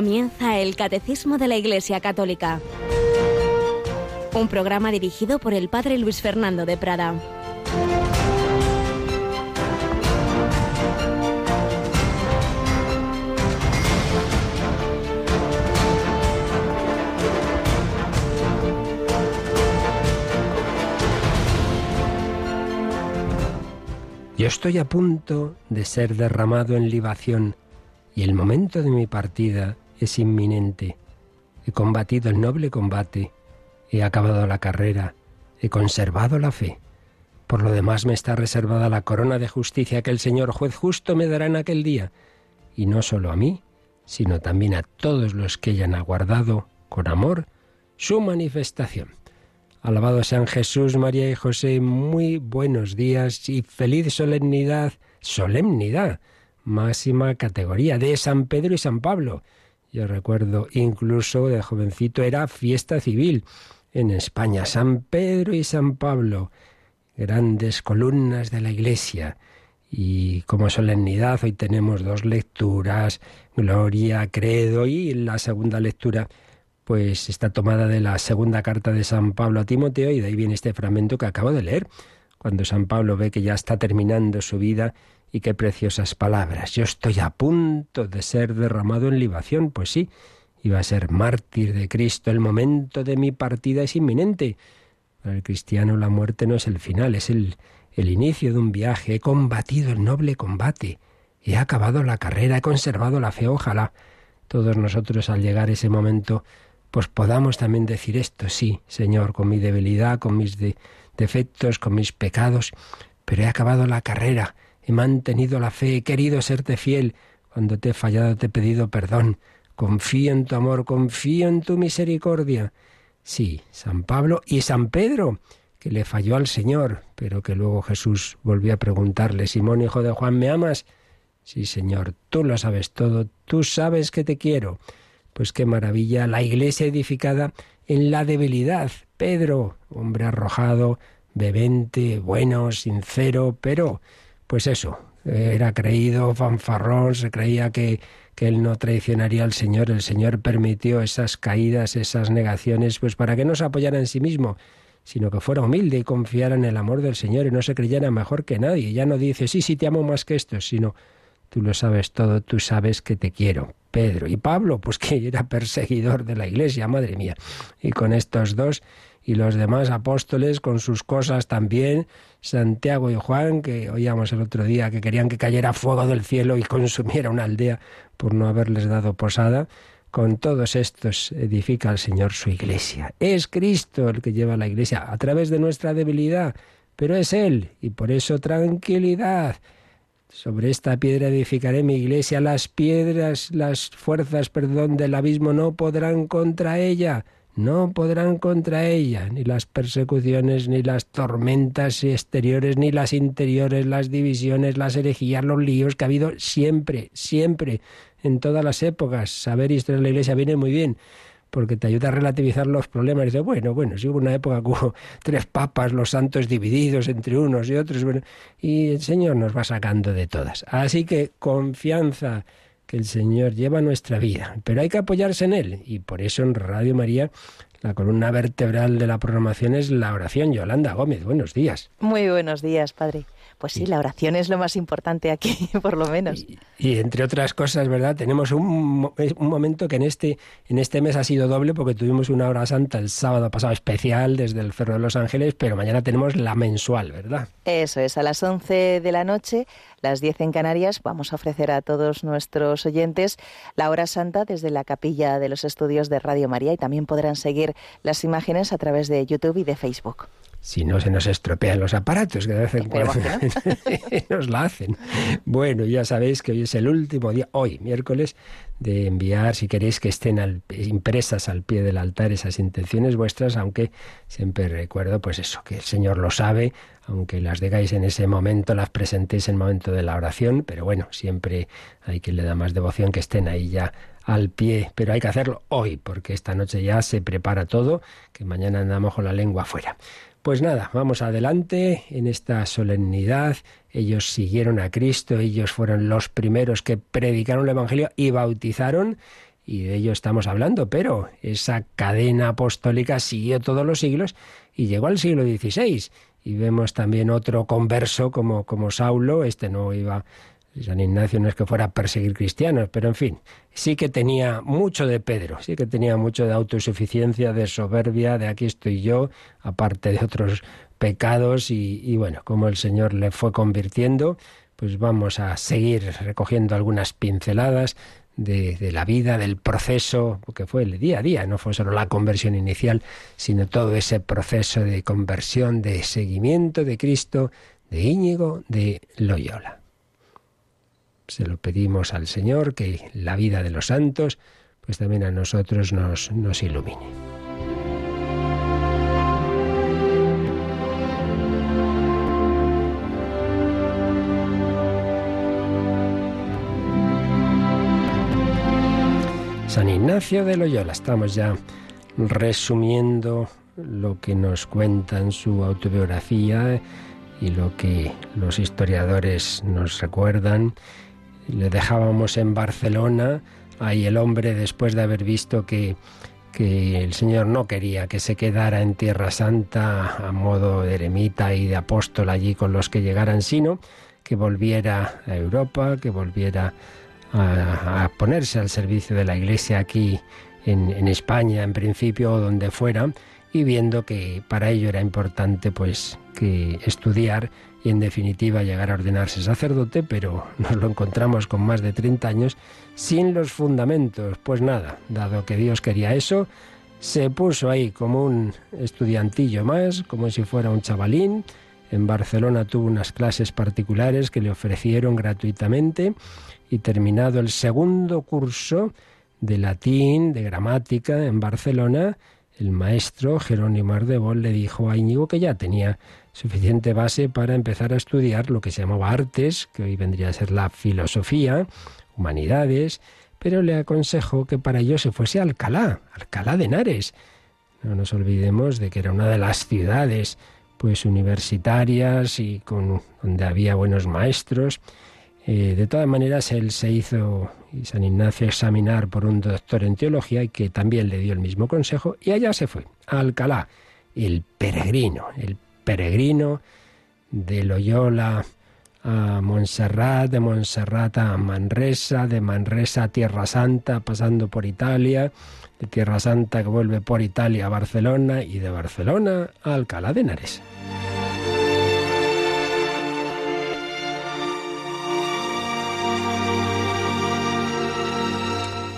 Comienza el Catecismo de la Iglesia Católica, un programa dirigido por el Padre Luis Fernando de Prada. Yo estoy a punto de ser derramado en libación y el momento de mi partida es inminente. He combatido el noble combate, he acabado la carrera, he conservado la fe. Por lo demás me está reservada la corona de justicia que el Señor juez justo me dará en aquel día, y no solo a mí, sino también a todos los que hayan aguardado con amor su manifestación. Alabado sean Jesús, María y José, muy buenos días y feliz solemnidad, solemnidad, máxima categoría de San Pedro y San Pablo. Yo recuerdo incluso de jovencito era fiesta civil en España, San Pedro y San Pablo, grandes columnas de la Iglesia. Y como solemnidad hoy tenemos dos lecturas, Gloria, Credo y la segunda lectura pues está tomada de la segunda carta de San Pablo a Timoteo y de ahí viene este fragmento que acabo de leer, cuando San Pablo ve que ya está terminando su vida y qué preciosas palabras. Yo estoy a punto de ser derramado en libación, pues sí, iba a ser mártir de Cristo, el momento de mi partida es inminente. Para el cristiano la muerte no es el final, es el, el inicio de un viaje. He combatido el noble combate, he acabado la carrera, he conservado la fe, ojalá todos nosotros al llegar ese momento pues podamos también decir esto, sí, Señor, con mi debilidad, con mis defectos, con mis pecados, pero he acabado la carrera, he mantenido la fe, he querido serte fiel, cuando te he fallado te he pedido perdón, confío en tu amor, confío en tu misericordia. Sí, San Pablo y San Pedro, que le falló al Señor, pero que luego Jesús volvió a preguntarle, Simón, hijo de Juan, ¿me amas? Sí, Señor, tú lo sabes todo, tú sabes que te quiero. Pues qué maravilla, la iglesia edificada en la debilidad. Pedro, hombre arrojado, bebente, bueno, sincero, pero, pues eso, era creído, fanfarrón, se creía que, que él no traicionaría al Señor. El Señor permitió esas caídas, esas negaciones, pues para que no se apoyara en sí mismo, sino que fuera humilde y confiara en el amor del Señor y no se creyera mejor que nadie. Ya no dice, sí, sí, te amo más que esto, sino, tú lo sabes todo, tú sabes que te quiero. Pedro. Y Pablo, pues que era perseguidor de la iglesia, madre mía. Y con estos dos y los demás apóstoles con sus cosas también, Santiago y Juan, que oíamos el otro día que querían que cayera fuego del cielo y consumiera una aldea por no haberles dado posada, con todos estos edifica el Señor su iglesia. Es Cristo el que lleva la iglesia a través de nuestra debilidad, pero es Él, y por eso tranquilidad. Sobre esta piedra edificaré mi iglesia. Las piedras, las fuerzas, perdón, del abismo no podrán contra ella. No podrán contra ella, ni las persecuciones, ni las tormentas exteriores, ni las interiores, las divisiones, las herejías, los líos que ha habido siempre, siempre, en todas las épocas. Saber historia de la Iglesia viene muy bien porque te ayuda a relativizar los problemas. Dice, bueno, bueno, si hubo una época que hubo tres papas, los santos divididos entre unos y otros, bueno, y el Señor nos va sacando de todas. Así que confianza que el Señor lleva nuestra vida, pero hay que apoyarse en Él. Y por eso en Radio María la columna vertebral de la programación es la oración. Yolanda Gómez, buenos días. Muy buenos días, Padre. Pues sí, la oración es lo más importante aquí, por lo menos. Y, entre otras cosas, ¿verdad? Tenemos un, un, momento que en este, en este mes ha sido doble porque tuvimos una hora santa el sábado pasado especial desde el Cerro de los Ángeles, pero mañana tenemos la mensual, ¿verdad? Eso es, a las 11 de la noche, las 10 en Canarias, vamos a ofrecer a todos nuestros oyentes la hora santa desde la capilla de los estudios de Radio María y también podrán seguir las imágenes a través de YouTube y de Facebook si no se nos estropean los aparatos, que de vez en cuando nos la hacen. Bueno, ya sabéis que hoy es el último día, hoy, miércoles, de enviar, si queréis que estén impresas al pie del altar esas intenciones vuestras, aunque siempre recuerdo, pues eso, que el Señor lo sabe, aunque las digáis en ese momento, las presentéis en el momento de la oración, pero bueno, siempre hay quien le da más devoción que estén ahí ya al pie, pero hay que hacerlo hoy, porque esta noche ya se prepara todo, que mañana andamos con la lengua afuera. Pues nada, vamos adelante en esta solemnidad. Ellos siguieron a Cristo, ellos fueron los primeros que predicaron el Evangelio y bautizaron. y de ello estamos hablando, pero esa cadena apostólica siguió todos los siglos y llegó al siglo XVI. Y vemos también otro converso como, como Saulo, este no iba San Ignacio no es que fuera a perseguir cristianos, pero en fin, sí que tenía mucho de Pedro, sí que tenía mucho de autosuficiencia, de soberbia, de aquí estoy yo, aparte de otros pecados y, bueno, como el Señor le fue convirtiendo, pues vamos a seguir recogiendo algunas pinceladas de, de, la vida, del proceso, que fue el día a día, no fue solo la conversión inicial, sino todo ese proceso de conversión, de seguimiento de Cristo, de Íñigo, de Loyola se lo pedimos al Señor, que la vida de los santos, pues también a nosotros nos, nos ilumine. San Ignacio de Loyola, estamos ya resumiendo lo que nos cuenta en su autobiografía y lo que los historiadores nos recuerdan le dejábamos en Barcelona, ahí el hombre después de haber visto que, que el Señor no quería que se quedara en Tierra Santa a modo de eremita y de apóstol allí con los que llegaran, sino que volviera a Europa, que volviera a, ponerse al servicio de la Iglesia aquí en, España, en principio, o donde fuera, y viendo que para ello era importante pues que estudiar y en definitiva llegar a ordenarse sacerdote, pero nos lo encontramos con más de 30 años sin los fundamentos. Pues nada, dado que Dios quería eso, se puso ahí como un estudiantillo más, como si fuera un chavalín. En Barcelona tuvo unas clases particulares que le ofrecieron gratuitamente y terminado el segundo curso de latín, de gramática en Barcelona, el maestro Jerónimo Ardebol le dijo a Íñigo que ya tenía suficiente base para empezar a estudiar lo que se llamaba artes, que hoy vendría a ser la filosofía, humanidades, pero le aconsejó que para ello se fuese a Alcalá, Alcalá de Henares. No nos olvidemos de que era una de las ciudades pues universitarias y con donde había buenos maestros. Eh, de todas maneras, él se hizo, San Ignacio, examinar por un doctor en teología y que también le dio el mismo consejo, y allá se fue, a Alcalá, el peregrino, el peregrino de Loyola a Montserrat, de Montserrat a Manresa, de Manresa a Tierra Santa, pasando por Italia, de Tierra Santa que vuelve por Italia a Barcelona y de Barcelona a Alcalá de Henares.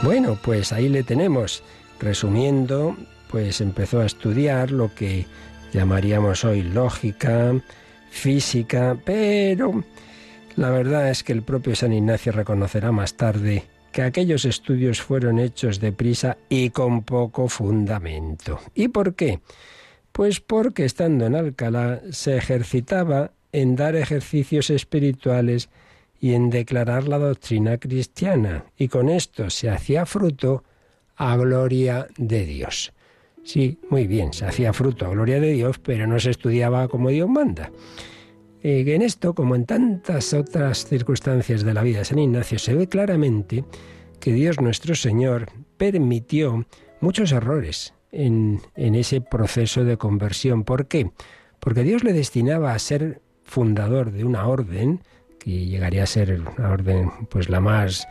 Bueno, pues ahí le tenemos. Resumiendo, pues empezó a estudiar lo que llamaríamos hoy lógica, física, pero la verdad es que el propio San Ignacio reconocerá más tarde que aquellos estudios fueron hechos deprisa y con poco fundamento. ¿Y por qué? Pues porque estando en Alcalá se ejercitaba en dar ejercicios espirituales y en declarar la doctrina cristiana, y con esto se hacía fruto a gloria de Dios. Sí, muy bien, se hacía fruto a gloria de Dios, pero no se estudiaba como Dios manda. Eh, en esto, como en tantas otras circunstancias de la vida de San Ignacio, se ve claramente que Dios nuestro Señor permitió muchos errores en, en ese proceso de conversión. ¿Por qué? Porque Dios le destinaba a ser fundador de una orden que llegaría a ser una orden pues la más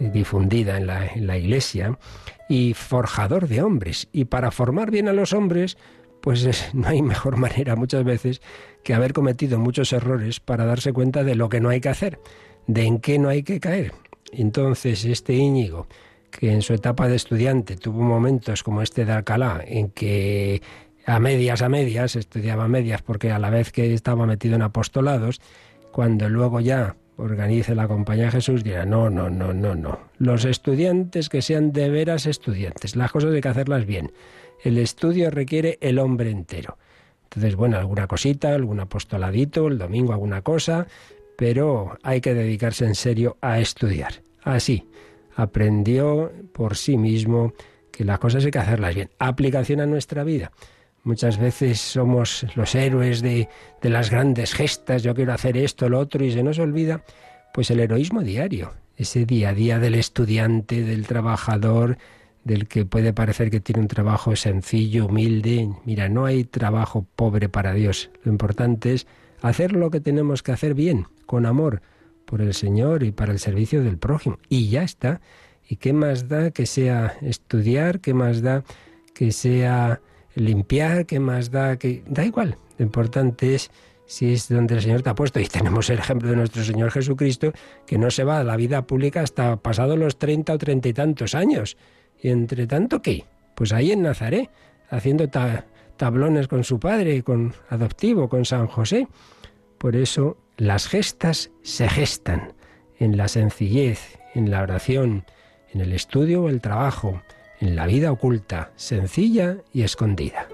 eh, difundida en la, en la Iglesia, y forjador de hombres. Y para formar bien a los hombres, pues no hay mejor manera muchas veces que haber cometido muchos errores para darse cuenta de lo que no hay que hacer, de en qué no hay que caer. Entonces, este Íñigo, que en su etapa de estudiante tuvo momentos como este de Alcalá, en que a medias, a medias, estudiaba a medias porque a la vez que estaba metido en apostolados, cuando luego ya organice la Compañía Jesús, dirá, no, no, no, no, no. Los estudiantes que sean de veras estudiantes, las cosas hay que hacerlas bien. El estudio requiere el hombre entero. Entonces, bueno, alguna cosita, algún apostoladito, el domingo alguna cosa, pero hay que dedicarse en serio a estudiar. Así, aprendió por sí mismo que las cosas hay que hacerlas bien. Aplicación a nuestra vida. Muchas veces somos los héroes de, las grandes gestas, yo quiero hacer esto, lo otro, y se nos olvida pues el heroísmo diario, ese día a día del estudiante, del trabajador, del que puede parecer que tiene un trabajo sencillo, humilde. Mira, no hay trabajo pobre para Dios. Lo importante es hacer lo que tenemos que hacer bien, con amor, por el Señor y para el servicio del prójimo. Y ya está. ¿Y qué más da que sea estudiar? ¿Qué más da que sea limpiar? ¿Qué más da que... Da igual. Lo importante es si es donde el Señor te ha puesto. Y tenemos el ejemplo de nuestro Señor Jesucristo, que no se va a la vida pública hasta pasados los treinta o treinta y tantos años. Y entre tanto, ¿qué? Pues ahí en Nazaret, haciendo tablones con su padre, con adoptivo, con San José. Por eso las gestas se gestan en la sencillez, en la oración, en el estudio o el trabajo, en la vida oculta, sencilla y escondida.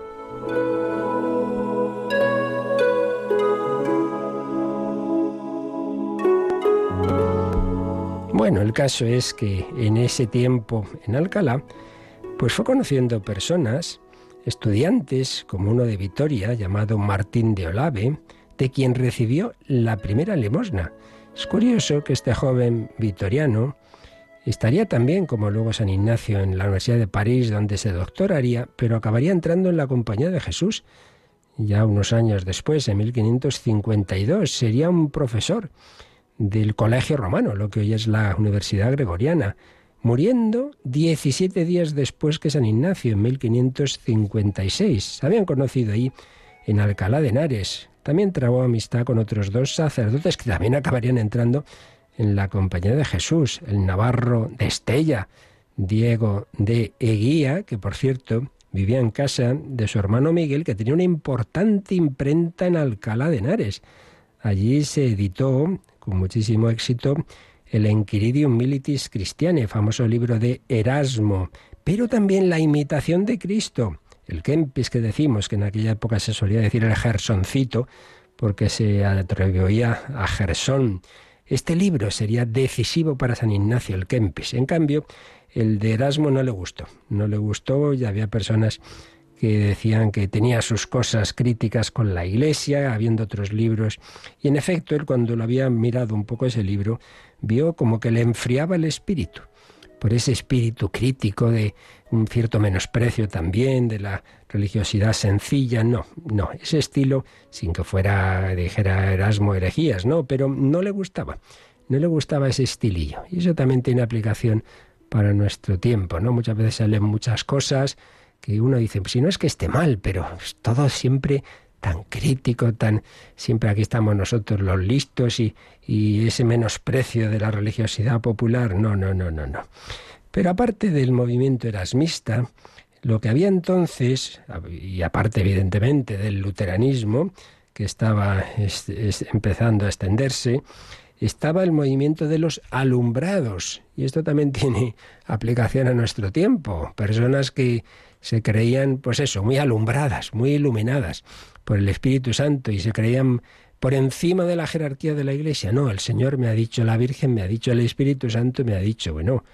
Bueno, el caso es que en ese tiempo en Alcalá, pues fue conociendo personas, estudiantes, como uno de Vitoria, llamado Martín de Olave, de quien recibió la primera limosna. Es curioso que este joven vitoriano estaría también, como luego San Ignacio, en la Universidad de París, donde se doctoraría, pero acabaría entrando en la compañía de Jesús. Ya unos años después, en 1552, sería un profesor del Colegio Romano, lo que hoy es la Universidad Gregoriana, muriendo 17 días después que San Ignacio, en 1556. Se habían conocido ahí en Alcalá de Henares. También trabó amistad con otros dos sacerdotes que también acabarían entrando en la compañía de Jesús, el Navarro de Estella, Diego de Eguía, que por cierto vivía en casa de su hermano Miguel, que tenía una importante imprenta en Alcalá de Henares. Allí se editó con muchísimo éxito el Enquiridium Militis Christiane, famoso libro de Erasmo, pero también la imitación de Cristo, el Kempis que decimos, que en aquella época se solía decir el Gersoncito, porque se atribuía a Gersón. Este libro sería decisivo para San Ignacio, el Kempis. En cambio, el de Erasmo no le gustó. No le gustó y había personas que decían que tenía sus cosas críticas con la Iglesia, habiendo otros libros. Y en efecto, él cuando lo había mirado un poco ese libro, vio como que le enfriaba el espíritu, por ese espíritu crítico de un cierto menosprecio también de la religiosidad sencilla. No, no, ese estilo, sin que fuera, dijera Erasmo herejías, no, pero no le gustaba, no le gustaba ese estilillo. Y eso también tiene aplicación para nuestro tiempo, ¿no? Muchas veces salen muchas cosas, que uno dice, pues si no es que esté mal, pero todo siempre tan crítico, tan siempre aquí estamos nosotros los listos y, y ese menosprecio de la religiosidad popular, no, no, no, no, no. Pero aparte del movimiento erasmista, lo que había entonces, y aparte evidentemente del luteranismo, que estaba empezando a extenderse, estaba el movimiento de los alumbrados. Y esto también tiene aplicación a nuestro tiempo. Personas que se creían, pues eso, muy alumbradas, muy iluminadas por el Espíritu Santo y se creían por encima de la jerarquía de la Iglesia. No, el Señor me ha dicho, la Virgen me ha dicho, el Espíritu Santo me ha dicho, bueno,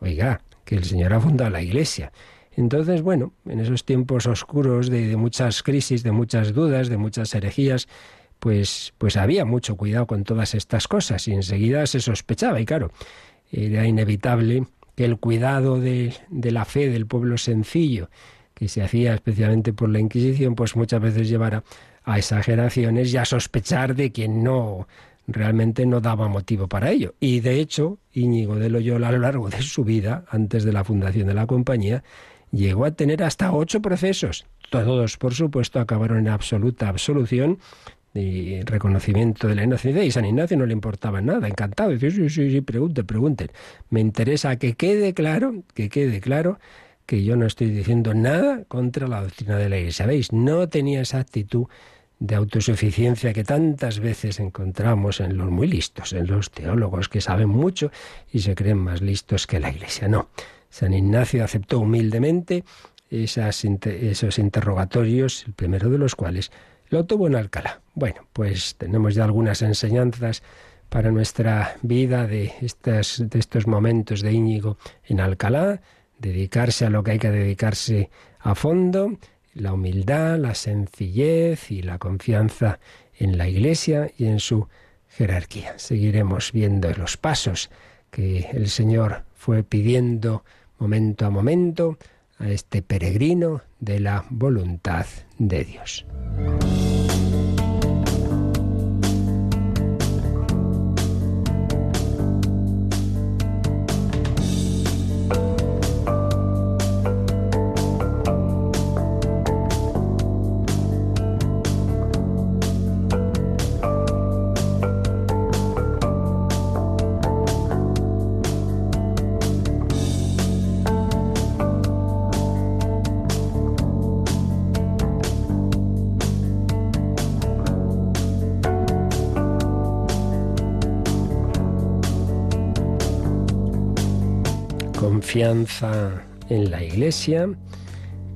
oiga, que el Señor ha fundado la Iglesia. Entonces, bueno, en esos tiempos oscuros de, muchas crisis, de muchas dudas, de muchas herejías, pues, pues había mucho cuidado con todas estas cosas y enseguida se sospechaba y claro, era inevitable que el cuidado de, la fe del pueblo sencillo, que se hacía especialmente por la Inquisición, pues muchas veces llevara a exageraciones y a sospechar de quien no realmente no daba motivo para ello. Y de hecho, Íñigo de Loyola a lo largo de su vida, antes de la fundación de la compañía, llegó a tener hasta ocho procesos. Todos, por supuesto, acabaron en absoluta absolución y reconocimiento de la inocencia y San Ignacio no le importaba nada, encantado, dice, sí, sí, sí, pregunten, pregunten. Me interesa que quede claro, que quede claro que yo no estoy diciendo nada contra la doctrina de la Iglesia. ¿Veis? No tenía esa actitud de autosuficiencia que tantas veces encontramos en los muy listos, en los teólogos que saben mucho y se creen más listos que la Iglesia. No, San Ignacio aceptó humildemente esas, esos interrogatorios, el primero de los cuales lo tuvo en Alcalá. Bueno, pues tenemos ya algunas enseñanzas para nuestra vida de, estas, de estos momentos de Íñigo en Alcalá, dedicarse a lo que hay que dedicarse a fondo, la humildad, la sencillez y la confianza en la Iglesia y en su jerarquía. Seguiremos viendo los pasos que el Señor fue pidiendo momento a momento a este peregrino de la voluntad de Dios. En la Iglesia,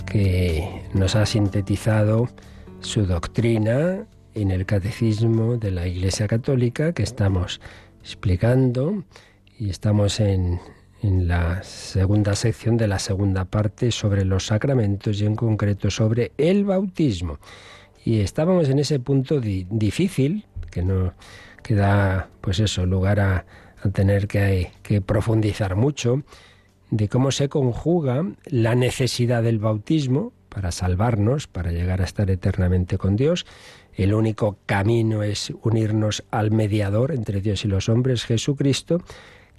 que nos ha sintetizado su doctrina en el catecismo de la Iglesia Católica que estamos explicando y estamos en, la segunda sección de la segunda parte sobre los sacramentos y en concreto sobre el bautismo. Y estábamos en ese punto difícil, que no que da pues eso, lugar a, tener que, que profundizar mucho de cómo se conjuga la necesidad del bautismo para salvarnos, para llegar a estar eternamente con Dios. El único camino es unirnos al mediador entre Dios y los hombres, Jesucristo,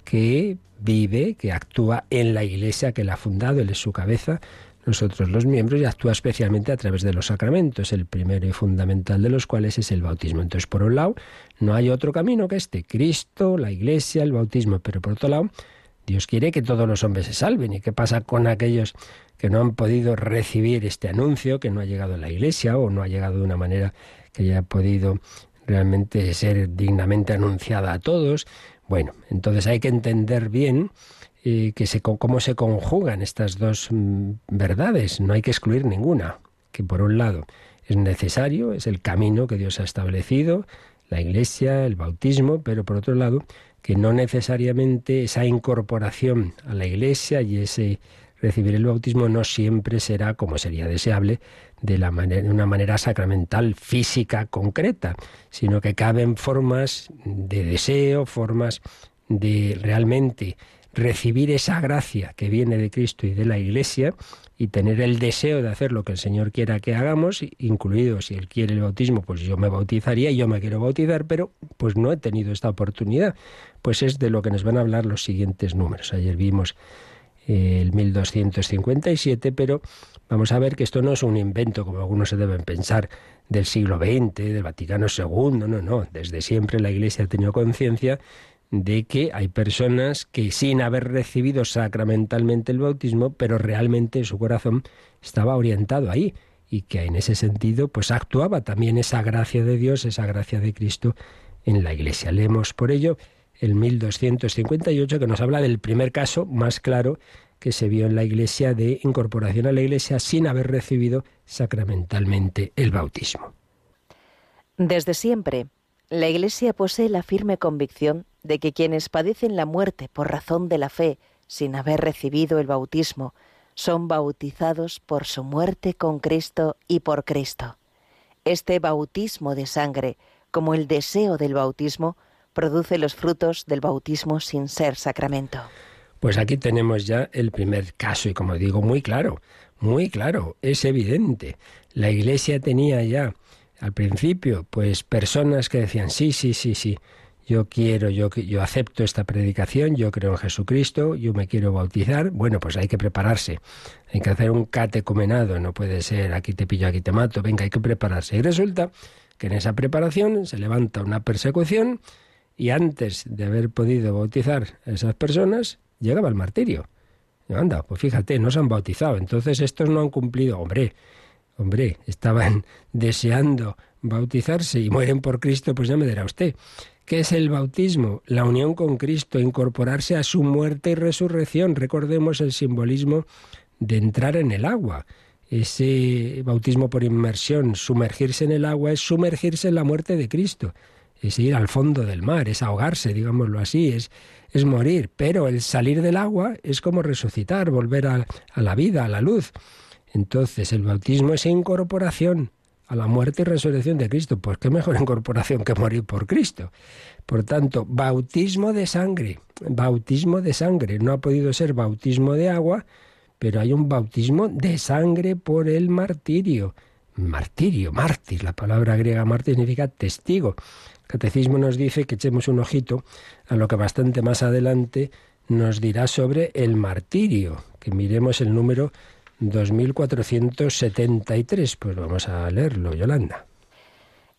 que vive, que actúa en la iglesia que la ha fundado, Él es su cabeza, nosotros los miembros, y actúa especialmente a través de los sacramentos, el primero y fundamental de los cuales es el bautismo. Entonces, por un lado, no hay otro camino que este, Cristo, la iglesia, el bautismo, pero por otro lado, Dios quiere que todos los hombres se salven. ¿Y qué pasa con aquellos que no han podido recibir este anuncio, que no ha llegado a la Iglesia o no ha llegado de una manera que haya podido realmente ser dignamente anunciada a todos? Bueno, entonces hay que entender bien eh, que se, cómo se conjugan estas dos mm, verdades. No hay que excluir ninguna. Que por un lado es necesario, es el camino que Dios ha establecido, la Iglesia, el bautismo, pero por otro lado que no necesariamente esa incorporación a la Iglesia y ese recibir el bautismo no siempre será, como sería deseable, de, la manera, de una manera sacramental, física, concreta, sino que caben formas de deseo, formas de realmente recibir esa gracia que viene de Cristo y de la Iglesia y tener el deseo de hacer lo que el Señor quiera que hagamos, incluido si Él quiere el bautismo, pues yo me bautizaría y yo me quiero bautizar, pero pues no he tenido esta oportunidad. Pues es de lo que nos van a hablar los siguientes números. Ayer vimos eh, el 1257, pero vamos a ver que esto no es un invento, como algunos se deben pensar, del siglo XX, del Vaticano II, no, no, desde siempre la Iglesia ha tenido conciencia de que hay personas que sin haber recibido sacramentalmente el bautismo, pero realmente su corazón estaba orientado ahí y que en ese sentido pues actuaba también esa gracia de Dios, esa gracia de Cristo en la Iglesia. Leemos por ello el 1258 que nos habla del primer caso más claro que se vio en la Iglesia de incorporación a la Iglesia sin haber recibido sacramentalmente el bautismo. Desde siempre, la Iglesia posee la firme convicción de que quienes padecen la muerte por razón de la fe, sin haber recibido el bautismo, son bautizados por su muerte con Cristo y por Cristo. Este bautismo de sangre, como el deseo del bautismo, produce los frutos del bautismo sin ser sacramento. Pues aquí tenemos ya el primer caso y como digo, muy claro, muy claro, es evidente. La Iglesia tenía ya al principio, pues personas que decían, sí, sí, sí, sí, yo quiero, yo, yo acepto esta predicación, yo creo en Jesucristo, yo me quiero bautizar, bueno, pues hay que prepararse, hay que hacer un catecumenado, no puede ser aquí te pillo, aquí te mato, venga, hay que prepararse. Y resulta que en esa preparación se levanta una persecución y antes de haber podido bautizar a esas personas, llegaba el martirio. Anda, pues fíjate, no se han bautizado, entonces estos no han cumplido, hombre, hombre, estaban deseando bautizarse y mueren por Cristo, pues ya me dirá usted. ¿Qué es el bautismo? La unión con Cristo, incorporarse a su muerte y resurrección. Recordemos el simbolismo de entrar en el agua. Ese bautismo por inmersión, sumergirse en el agua, es sumergirse en la muerte de Cristo. Es ir al fondo del mar, es ahogarse, digámoslo así, es, es morir. Pero el salir del agua es como resucitar, volver a, a la vida, a la luz. Entonces el bautismo es incorporación a la muerte y resurrección de Cristo. Pues qué mejor incorporación que morir por Cristo. Por tanto, bautismo de sangre, bautismo de sangre. No ha podido ser bautismo de agua, pero hay un bautismo de sangre por el martirio. Martirio, mártir, la palabra griega mártir significa testigo. El catecismo nos dice que echemos un ojito a lo que bastante más adelante nos dirá sobre el martirio, que miremos el número 2473. Pues vamos a leerlo, Yolanda.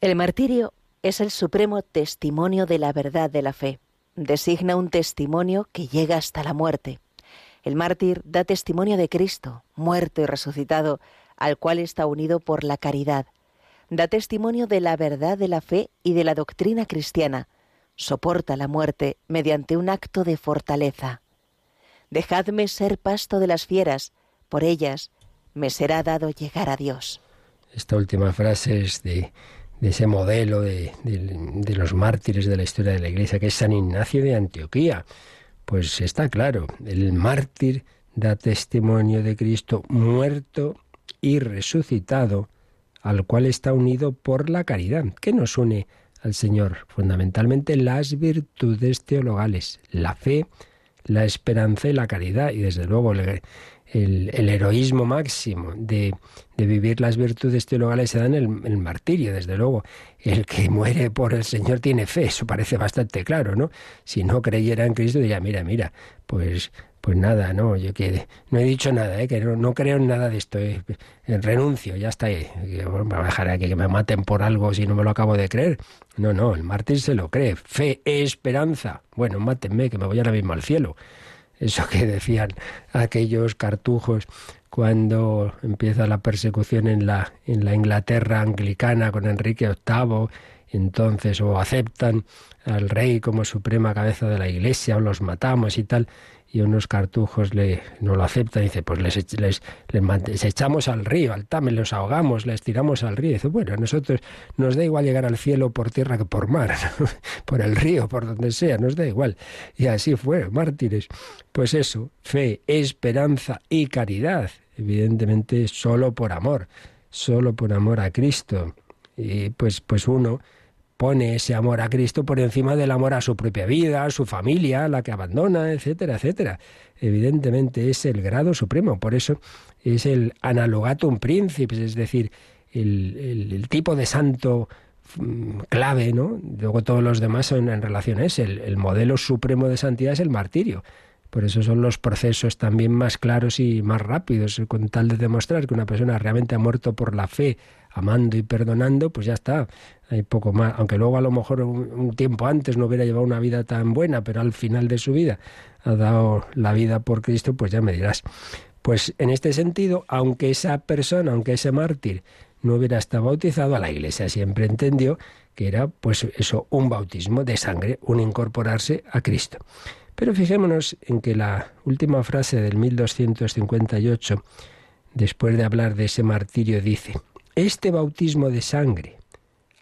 El martirio es el supremo testimonio de la verdad de la fe. Designa un testimonio que llega hasta la muerte. El mártir da testimonio de Cristo, muerto y resucitado, al cual está unido por la caridad. Da testimonio de la verdad de la fe y de la doctrina cristiana. Soporta la muerte mediante un acto de fortaleza. Dejadme ser pasto de las fieras, por ellas me será dado llegar a Dios. Esta última frase es de ese modelo de, los mártires de la historia de la Iglesia, que es San Ignacio de Antioquía. Pues está claro, el mártir da testimonio de Cristo muerto y resucitado, al cual está unido por la caridad. ¿Qué nos une al Señor? Fundamentalmente las virtudes teologales, la fe, la esperanza y la caridad, y desde luego el, heroísmo máximo de, vivir las virtudes teologales se da en el, martirio, desde luego. El que muere por el Señor tiene fe, eso parece bastante claro, ¿no? Si no creyera en Cristo, diría, mira, mira, pues pues nada, no, yo que no he dicho nada, ¿eh? que no, creo en nada de esto, eh, renuncio, ya está, eh, voy a dejar aquí que me maten por algo si no me lo acabo de creer. No, no, el mártir se lo cree, fe, esperanza. Bueno, mátenme, que me voy ahora mismo al cielo. Eso que decían aquellos cartujos cuando empieza la persecución en la, en la Inglaterra anglicana con Enrique VIII, entonces o aceptan al rey como suprema cabeza de la iglesia o los matamos y tal, y unos cartujos le, no lo aceptan y dice, pues les, les, echamos al río, al Tame, los ahogamos, les tiramos al río. Y dice, bueno, a nosotros nos da igual llegar al cielo por tierra que por mar, por el río, por donde sea, nos da igual. Y así fue, mártires. Pues eso, fe, esperanza y caridad, evidentemente solo por amor, solo por amor a Cristo. Y pues, pues uno pone ese amor a Cristo por encima del amor a su propia vida, a su familia, a la que abandona, etcétera, etcétera. Evidentemente es el grado supremo, por eso es el analogatum principis, es decir, el, tipo de santo mm, clave, ¿no? Luego todos los demás son en relación a ese. el modelo supremo de santidad es el martirio. Por eso son los procesos también más claros y más rápidos, con tal de demostrar que una persona realmente ha muerto por la fe, amando y perdonando, pues ya está. Hay poco más, aunque luego a lo mejor un, tiempo antes no hubiera llevado una vida tan buena, pero al final de su vida ha dado la vida por Cristo, pues ya me dirás. Pues en este sentido, aunque esa persona, aunque ese mártir no hubiera estado bautizado, a la Iglesia siempre entendió que era pues eso, un bautismo de sangre, un incorporarse a Cristo. Pero fijémonos en que la última frase del 1258, después de hablar de ese martirio, dice, este bautismo de sangre,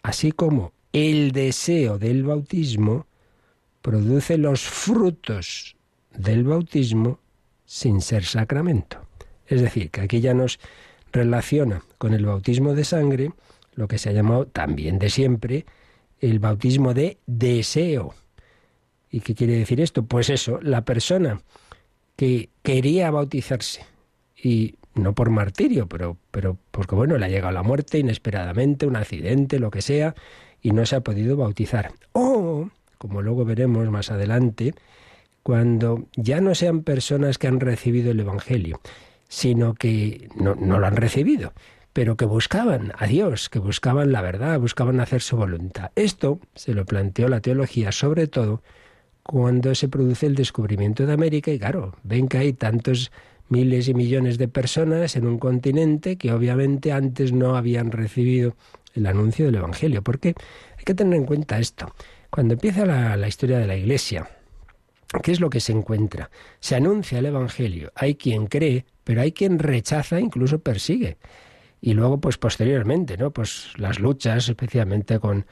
así como el deseo del bautismo, produce los frutos del bautismo sin ser sacramento. Es decir, que aquí ya nos relaciona con el bautismo de sangre lo que se ha llamado también de siempre el bautismo de deseo. ¿Y qué quiere decir esto? Pues eso, la persona que quería bautizarse y no por martirio, pero, pero porque bueno, le ha llegado la muerte inesperadamente, un accidente, lo que sea, y no se ha podido bautizar. O, como luego veremos más adelante, cuando ya no sean personas que han recibido el Evangelio, sino que no, no lo han recibido, pero que buscaban a Dios, que buscaban la verdad, buscaban hacer su voluntad. Esto se lo planteó la teología sobre todo cuando se produce el descubrimiento de América y claro, ven que hay tantos miles y millones de personas en un continente que obviamente antes no habían recibido el anuncio del Evangelio. Porque hay que tener en cuenta esto. Cuando empieza la, historia de la Iglesia, ¿qué es lo que se encuentra? Se anuncia el Evangelio. Hay quien cree, pero hay quien rechaza, incluso persigue. Y luego, pues posteriormente, ¿no? Pues las luchas, especialmente con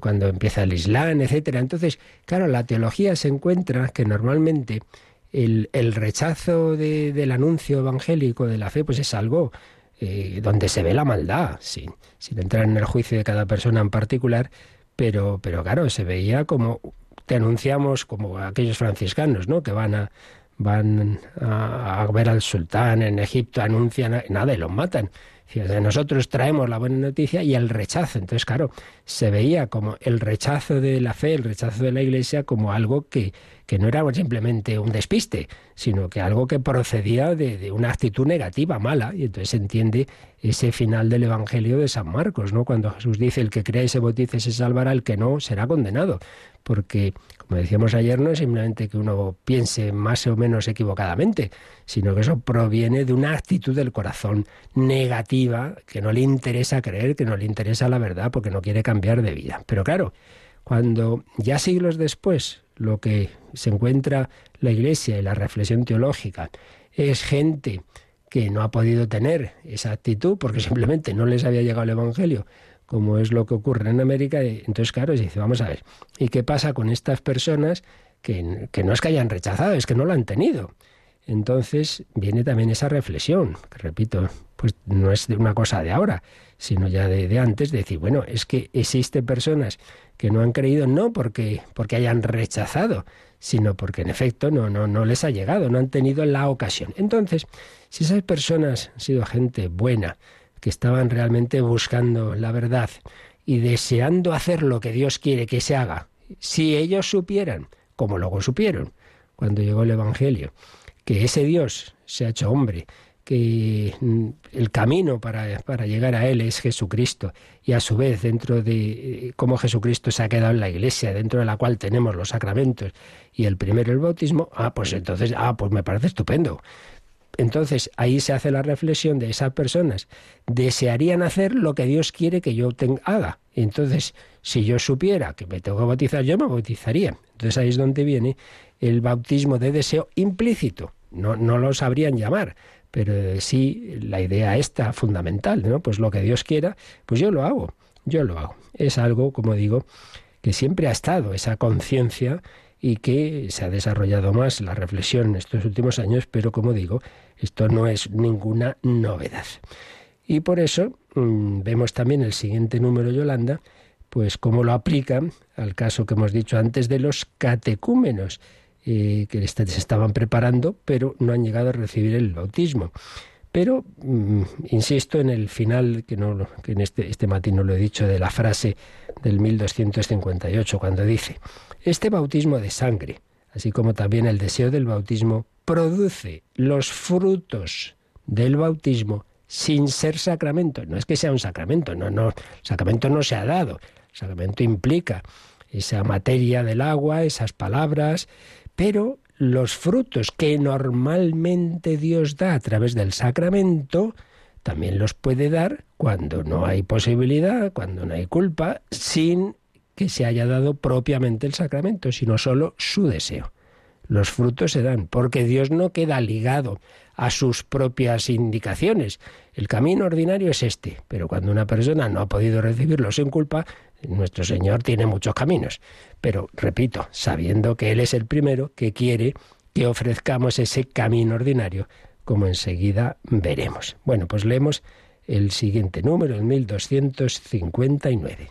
cuando empieza el Islam, etcétera. Entonces, claro, la teología se encuentra que normalmente el, rechazo del anuncio evangélico de la fe, pues es algo eh, donde se ve la maldad, sin, sin entrar en el juicio de cada persona en particular, pero, pero claro, se veía como te anunciamos como aquellos franciscanos, ¿no? Que van a van a, ver al sultán en Egipto, anuncian nada y los matan. Nosotros traemos la buena noticia y el rechazo. Entonces, claro, se veía como el rechazo de la fe, el rechazo de la Iglesia como algo que, que no era simplemente un despiste, sino que algo que procedía de, de, una actitud negativa, mala. Y entonces se entiende ese final del Evangelio de San Marcos, ¿no? Cuando Jesús dice, el que cree y se bautice se salvará, el que no será condenado. Porque como decíamos ayer, no es simplemente que uno piense más o menos equivocadamente, sino que eso proviene de una actitud del corazón negativa, que no le interesa creer, que no le interesa la verdad, porque no quiere cambiar de vida. Pero claro, cuando ya siglos después lo que se encuentra la Iglesia y la reflexión teológica es gente que no ha podido tener esa actitud porque simplemente no les había llegado el Evangelio como es lo que ocurre en América. Entonces, claro, se dice, vamos a ver, ¿y qué pasa con estas personas que, que no es que hayan rechazado, es que no lo han tenido? Entonces viene también esa reflexión, que repito, pues no es de una cosa de ahora, sino ya de, antes, de decir, bueno, es que existen personas que no han creído no porque, porque hayan rechazado, sino porque en efecto no, no, no les ha llegado, no han tenido la ocasión. Entonces, si esas personas han sido gente buena, que estaban realmente buscando la verdad y deseando hacer lo que Dios quiere que se haga, si ellos supieran, como luego supieron cuando llegó el Evangelio, que ese Dios se ha hecho hombre, que mm, el camino para, para, llegar a Él es Jesucristo y a su vez dentro de eh, cómo Jesucristo se ha quedado en la iglesia, dentro de la cual tenemos los sacramentos y el primero el bautismo, ah, pues entonces, ah, pues me parece estupendo. Entonces ahí se hace la reflexión de esas personas. Desearían hacer lo que Dios quiere que yo haga. Entonces, si yo supiera que me tengo que bautizar, yo me bautizaría. Entonces ahí es donde viene el bautismo de deseo implícito. No, no lo sabrían llamar, pero sí la idea esta fundamental, ¿no? Pues lo que Dios quiera, pues yo lo hago, yo lo hago. Es algo, como digo, que siempre ha estado, esa conciencia y que se ha desarrollado más la reflexión en estos últimos años, pero como digo, esto no es ninguna novedad. Y por eso mm, vemos también el siguiente número, Yolanda, pues cómo lo aplica al caso que hemos dicho antes de los catecúmenos, eh, que se estaban preparando, pero no han llegado a recibir el bautismo. Pero mm, insisto en el final, que, no, que en este, este matín no lo he dicho, de la frase del 1258, cuando dice, este bautismo de sangre, así como también el deseo del bautismo, produce los frutos del bautismo sin ser sacramento. No es que sea un sacramento, no, no, el sacramento no se ha dado. El sacramento implica esa materia del agua, esas palabras, pero los frutos que normalmente Dios da a través del sacramento, también los puede dar cuando no hay posibilidad, cuando no hay culpa, sin que se haya dado propiamente el sacramento, sino solo su deseo los frutos se dan, porque Dios no queda ligado a sus propias indicaciones. El camino ordinario es este, pero cuando una persona no ha podido recibirlo sin culpa, nuestro Señor tiene muchos caminos. Pero, repito, sabiendo que Él es el primero que quiere que ofrezcamos ese camino ordinario, como enseguida veremos. Bueno, pues leemos el siguiente número, el 1259.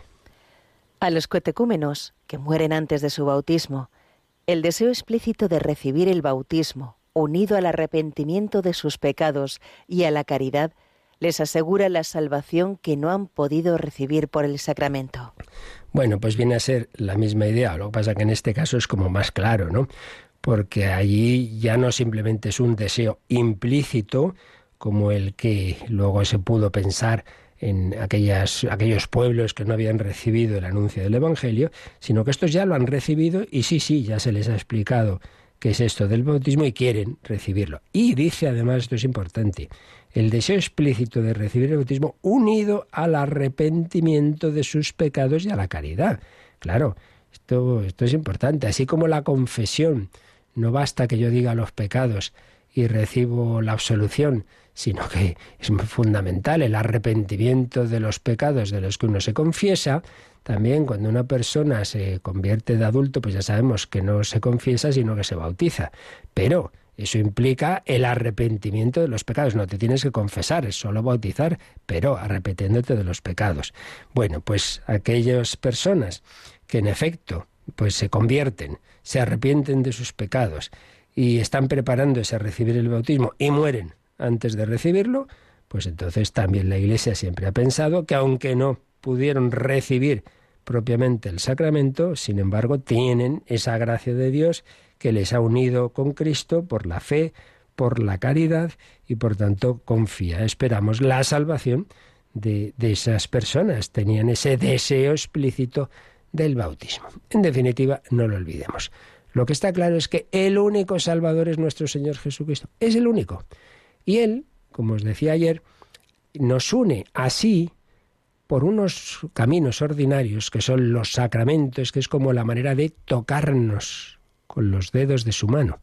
A los coetecúmenos que mueren antes de su bautismo, el deseo explícito de recibir el bautismo, unido al arrepentimiento de sus pecados y a la caridad, les asegura la salvación que no han podido recibir por el sacramento. Bueno, pues viene a ser la misma idea, lo que pasa que en este caso es como más claro, ¿no? Porque allí ya no simplemente es un deseo implícito, como el que luego se pudo pensar en aquellas, aquellos pueblos que no habían recibido el anuncio del Evangelio, sino que estos ya lo han recibido y sí, sí, ya se les ha explicado qué es esto del bautismo y quieren recibirlo. Y dice además, esto es importante, el deseo explícito de recibir el bautismo unido al arrepentimiento de sus pecados y a la caridad. Claro, esto, esto es importante, así como la confesión. No basta que yo diga los pecados y recibo la absolución, sino que es fundamental el arrepentimiento de los pecados de los que uno se confiesa. También cuando una persona se convierte de adulto, pues ya sabemos que no se confiesa, sino que se bautiza. Pero Eso implica el arrepentimiento de los pecados. No te tienes que confesar, es solo bautizar, pero arrepentiéndote de los pecados. Bueno, pues aquellas personas que en efecto pues se convierten, se arrepienten de sus pecados y están preparándose a recibir el bautismo y mueren antes de recibirlo, pues entonces también la Iglesia siempre ha pensado que aunque no pudieron recibir propiamente el sacramento, sin embargo tienen esa gracia de Dios que les ha unido con Cristo por la fe, por la caridad y por tanto confía. Esperamos la salvación de, de esas personas. Tenían ese deseo explícito del bautismo. En definitiva, no lo olvidemos. Lo que está claro es que el único Salvador es nuestro Señor Jesucristo. Es el único. Y Él, como os decía ayer, nos une así por unos caminos ordinarios que son los sacramentos, que es como la manera de tocarnos con los dedos de su mano.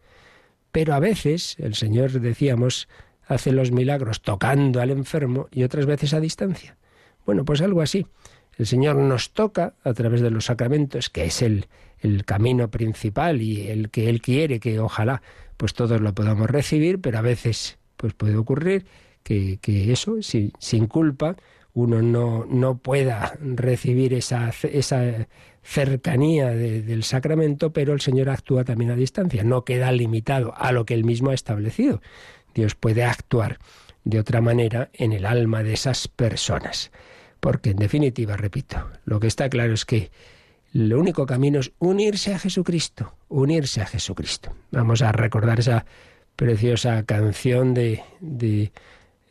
Pero a veces el Señor, decíamos, hace los milagros tocando al enfermo y otras veces a distancia. Bueno, pues algo así. El Señor nos toca a través de los sacramentos, que es el, el camino principal y el que Él quiere que ojalá pues todos lo podamos recibir, pero a veces pues puede ocurrir que, que eso, sin culpa, uno no, no pueda recibir esa, esa cercanía del sacramento, pero el Señor actúa también a distancia, no queda limitado a lo que Él mismo ha establecido. Dios puede actuar de otra manera en el alma de esas personas. Porque, en definitiva, repito, lo que está claro es que el único camino es unirse a Jesucristo, unirse a Jesucristo. Vamos a recordar esa preciosa canción de, de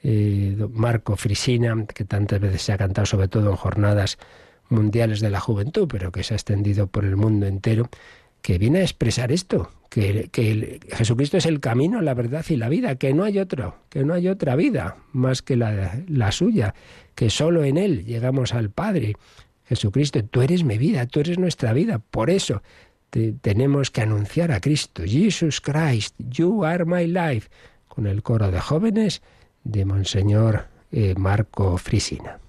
eh, Marco Frisina, que tantas veces se ha cantado, sobre todo en jornadas mundiales de la juventud, pero que se ha extendido por el mundo entero, que viene a expresar esto, que, que Jesucristo es el camino, la verdad y la vida, que no hay otro, que no hay otra vida más que la, la suya, que solo en Él llegamos al Padre. Jesucristo, tú eres mi vida, tú eres nuestra vida. Por eso tenemos que anunciar a Cristo. Jesus Christ, you are my life. Con el coro de jóvenes de Monseñor eh, Marco Frisina.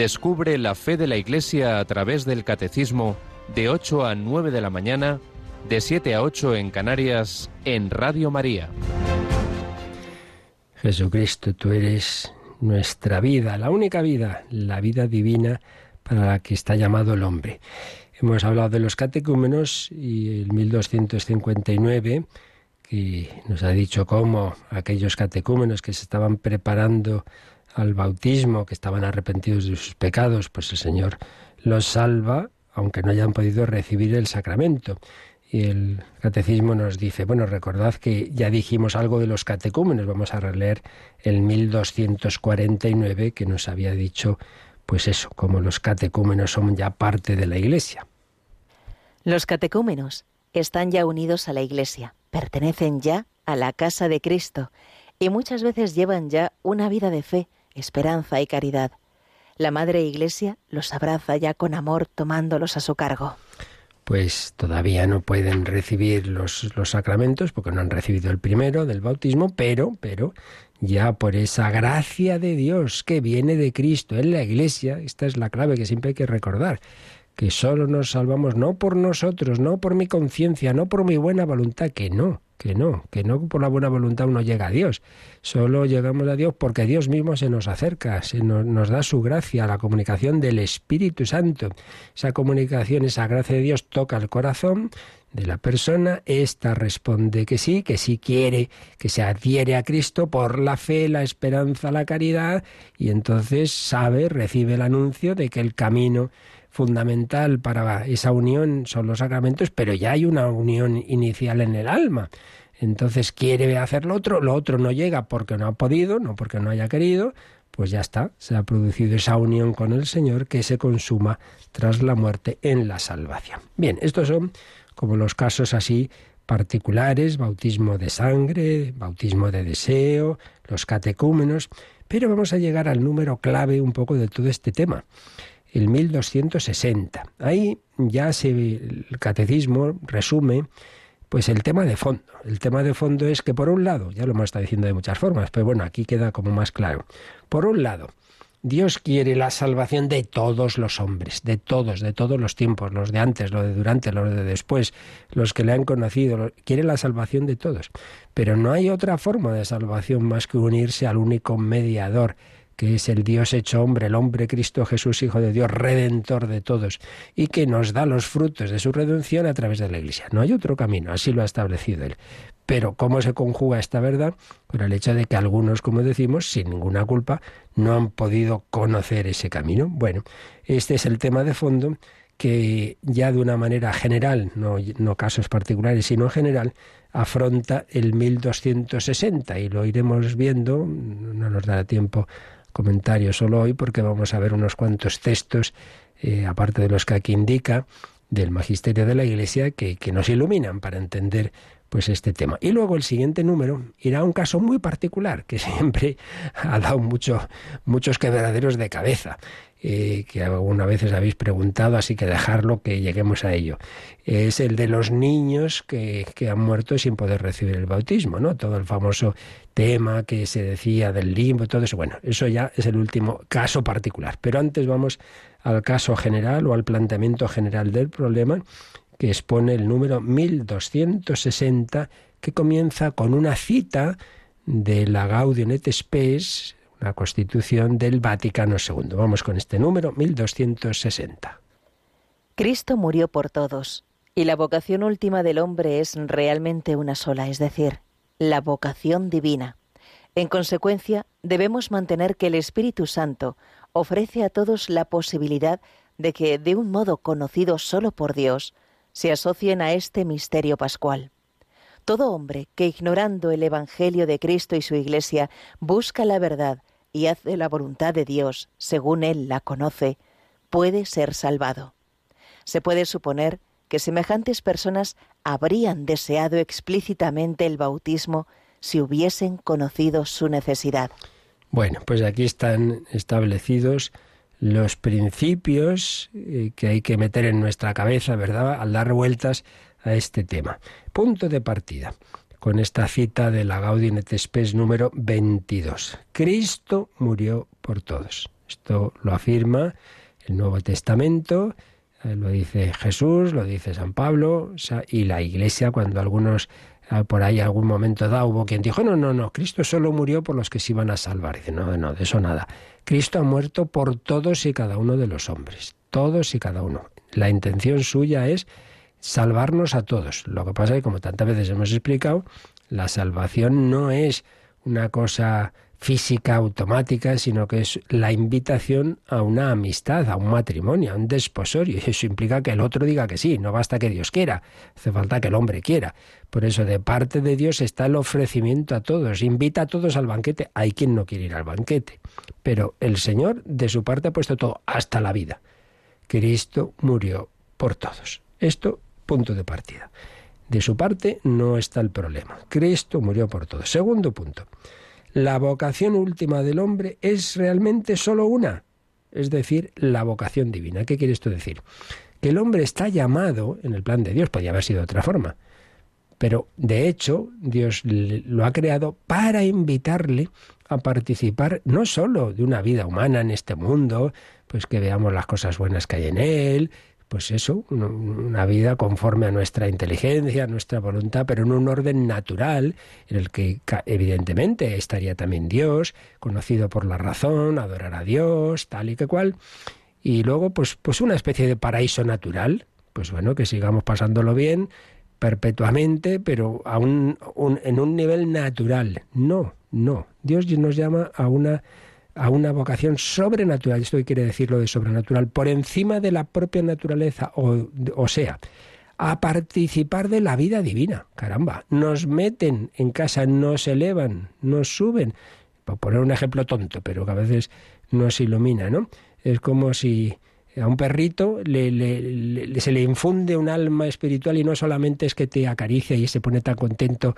Descubre la fe de la Iglesia a través del Catecismo de 8 a 9 de la mañana, de 7 a 8 en Canarias, en Radio María. Jesucristo, tú eres nuestra vida, la única vida, la vida divina para la que está llamado el hombre. Hemos hablado de los catecúmenos y el 1259, que nos ha dicho cómo aquellos catecúmenos que se estaban preparando al bautismo, que estaban arrepentidos de sus pecados, pues el Señor los salva, aunque no hayan podido recibir el sacramento. Y el catecismo nos dice, bueno, recordad que ya dijimos algo de los catecúmenos, vamos a releer el 1249 que nos había dicho, pues eso, como los catecúmenos son ya parte de la Iglesia. Los catecúmenos están ya unidos a la Iglesia, pertenecen ya a la casa de Cristo y muchas veces llevan ya una vida de fe, esperanza y caridad. La Madre Iglesia los abraza ya con amor tomándolos a su cargo. Pues todavía no pueden recibir los, los sacramentos porque no han recibido el primero del bautismo, pero, pero ya por esa gracia de Dios que viene de Cristo en la Iglesia, esta es la clave que siempre hay que recordar, que solo nos salvamos no por nosotros, no por mi conciencia, no por mi buena voluntad, que no, que no, que no por la buena voluntad uno llega a Dios. Solo llegamos a Dios porque Dios mismo se nos acerca, se nos, nos, da su gracia, la comunicación del Espíritu Santo. Esa comunicación, esa gracia de Dios toca el corazón de la persona, ésta responde que sí, que sí quiere, que se adhiere a Cristo por la fe, la esperanza, la caridad, y entonces sabe, recibe el anuncio de que el camino fundamental para esa unión son los sacramentos, pero ya hay una unión inicial en el alma. Entonces quiere hacer lo otro, lo otro no llega porque no ha podido, no porque no haya querido, pues ya está, se ha producido esa unión con el Señor que se consuma tras la muerte en la salvación. Bien, estos son como los casos así particulares, bautismo de sangre, bautismo de deseo, los catecúmenos, pero vamos a llegar al número clave un poco de todo este tema el 1260. Ahí ya se, el catecismo resume pues el tema de fondo. El tema de fondo es que por un lado, ya lo hemos estado diciendo de muchas formas, pero bueno, aquí queda como más claro. Por un lado, Dios quiere la salvación de todos los hombres, de todos, de todos los tiempos, los de antes, los de durante, los de después, los que le han conocido, quiere la salvación de todos. Pero no hay otra forma de salvación más que unirse al único mediador, que es el Dios hecho hombre, el hombre Cristo Jesús, Hijo de Dios, redentor de todos, y que nos da los frutos de su redención a través de la Iglesia. No hay otro camino, así lo ha establecido él. Pero ¿cómo se conjuga esta verdad? Por el hecho de que algunos, como decimos, sin ninguna culpa, no han podido conocer ese camino. Bueno, este es el tema de fondo que ya de una manera general, no, no casos particulares, sino en general, afronta el 1260 y lo iremos viendo, no nos dará tiempo comentario solo hoy porque vamos a ver unos cuantos textos, eh, aparte de los que aquí indica, del magisterio de la Iglesia que, nos iluminan para entender pues este tema. Y luego el siguiente número irá a un caso muy particular que siempre ha dado mucho, muchos quebraderos de cabeza. Eh, que algunas veces habéis preguntado, así que dejarlo que lleguemos a ello. Es el de los niños que, que, han muerto sin poder recibir el bautismo, ¿no? Todo el famoso tema que se decía del limbo, todo eso. Bueno, eso ya es el último caso particular. Pero antes vamos al caso general o al planteamiento general del problema que expone el número 1260, que comienza con una cita de la Gaudium et Spes, una constitución del Vaticano II. Vamos con este número 1260. Cristo murió por todos, y la vocación última del hombre es realmente una sola, es decir, la vocación divina. En consecuencia, debemos mantener que el Espíritu Santo ofrece a todos la posibilidad de que, de un modo conocido solo por Dios, se asocien a este misterio pascual. Todo hombre que ignorando el Evangelio de Cristo y su Iglesia busca la verdad y hace la voluntad de Dios según él la conoce, puede ser salvado. Se puede suponer que semejantes personas habrían deseado explícitamente el bautismo si hubiesen conocido su necesidad. Bueno, pues aquí están establecidos los principios eh, que hay que meter en nuestra cabeza, ¿verdad?, al dar vueltas a este tema. Punto de partida con esta cita de la Gaudium et Spes número 22. Cristo murió por todos. Esto lo afirma el Nuevo Testamento, lo dice Jesús, lo dice San Pablo y la Iglesia cuando algunos ah, por ahí algún momento dado hubo quien dijo, no, no, no, Cristo solo murió por los que se iban a salvar. dice, no, no, de eso nada. Cristo ha muerto por todos y cada uno de los hombres, todos y cada uno. La intención suya es salvarnos a todos. Lo que pasa es que, como tantas veces hemos explicado, la salvación no es una cosa física automática, sino que es la invitación a una amistad, a un matrimonio, a un desposorio. Y eso implica que el otro diga que sí, no basta que Dios quiera, hace falta que el hombre quiera. Por eso de parte de Dios está el ofrecimiento a todos, invita a todos al banquete. Hay quien no quiere ir al banquete, pero el Señor de su parte ha puesto todo, hasta la vida. Cristo murió por todos. Esto, punto de partida. De su parte no está el problema. Cristo murió por todos. Segundo punto la vocación última del hombre es realmente solo una, es decir, la vocación divina. ¿Qué quiere esto decir? Que el hombre está llamado en el plan de Dios, podría haber sido de otra forma, pero de hecho Dios lo ha creado para invitarle a participar no solo de una vida humana en este mundo, pues que veamos las cosas buenas que hay en él, pues eso, una vida conforme a nuestra inteligencia, a nuestra voluntad, pero en un orden natural, en el que evidentemente estaría también Dios, conocido por la razón, adorar a Dios, tal y que cual. Y luego, pues, pues una especie de paraíso natural, pues bueno, que sigamos pasándolo bien perpetuamente, pero a un, en un nivel natural. No, no. Dios nos llama a una a una vocación sobrenatural. Esto quiere decir lo de sobrenatural, por encima de la propia naturaleza, o, o sea, a participar de la vida divina. Caramba, nos meten en casa, nos elevan, nos suben. Por poner un ejemplo tonto, pero que a veces nos ilumina, ¿no? Es como si a un perrito le, se le infunde un alma espiritual y no solamente es que te acaricia y se pone tan contento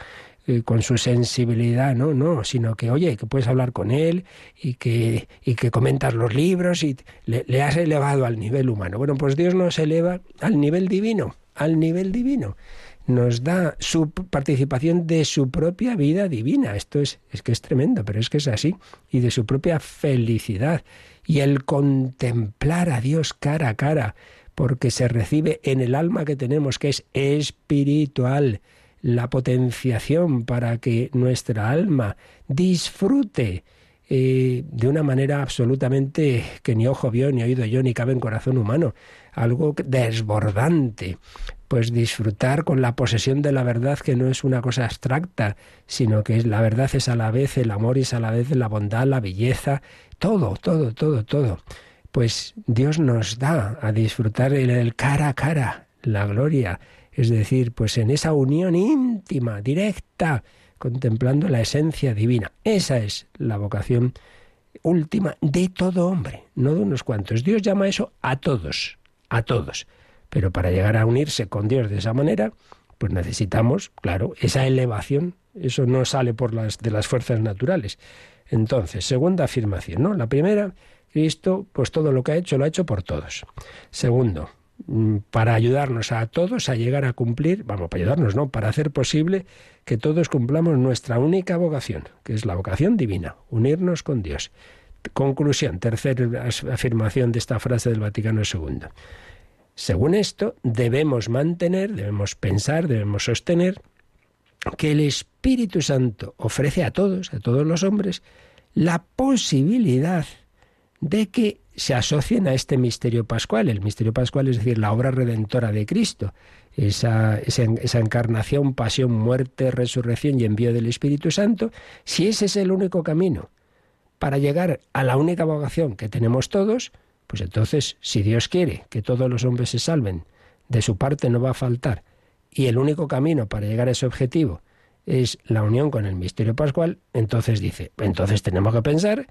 eh, con su sensibilidad, no, no, sino que oye, que puedes hablar con él y que, y que comentas los libros y le, le has elevado al nivel humano. Bueno, pues Dios nos eleva al nivel divino, al nivel divino nos da su participación de su propia vida divina. Esto es, es que es tremendo, pero es que es así. Y de su propia felicidad y el contemplar a Dios cara a cara, porque se recibe en el alma que tenemos, que es espiritual, la potenciación para que nuestra alma disfrute eh, de una manera absolutamente que ni ojo vio, ni oído yo, ni cabe en corazón humano, algo desbordante, pues disfrutar con la posesión de la verdad que no es una cosa abstracta, sino que la verdad es a la vez el amor y es a la vez la bondad, la belleza, todo, todo, todo, todo. Pues Dios nos da a disfrutar el, cara a cara, la gloria, es decir, pues en esa unión íntima, directa, contemplando la esencia divina. Esa es la vocación última de todo hombre, no de unos cuantos. Dios llama eso a todos, a todos. Pero para llegar a unirse con Dios de esa manera, pues necesitamos, claro, esa elevación. Eso no sale por las de las fuerzas naturales. Entonces, segunda afirmación, ¿no? La primera, Cristo, pues todo lo que ha hecho lo ha hecho por todos. Segundo, mm, para ayudarnos a todos a llegar a cumplir, vamos, para ayudarnos, no, para hacer posible que todos cumplamos nuestra única vocación, que es la vocación divina, unirnos con Dios. Conclusión, tercera afirmación de esta frase del Vaticano II. Según esto, debemos mantener, debemos pensar, debemos sostener que el Espíritu Santo ofrece a todos, a todos los hombres, la posibilidad de que se asocien a este misterio pascual. El misterio pascual es decir, la obra redentora de Cristo, esa, esa, encarnación, pasión, muerte, resurrección y envío del Espíritu Santo, si ese es el único camino para llegar a la única vocación que tenemos todos, pues entonces, si Dios quiere que todos los hombres se salven, de su parte no va a faltar, y el único camino para llegar a ese objetivo es la unión con el misterio pascual, entonces dice, entonces tenemos que pensar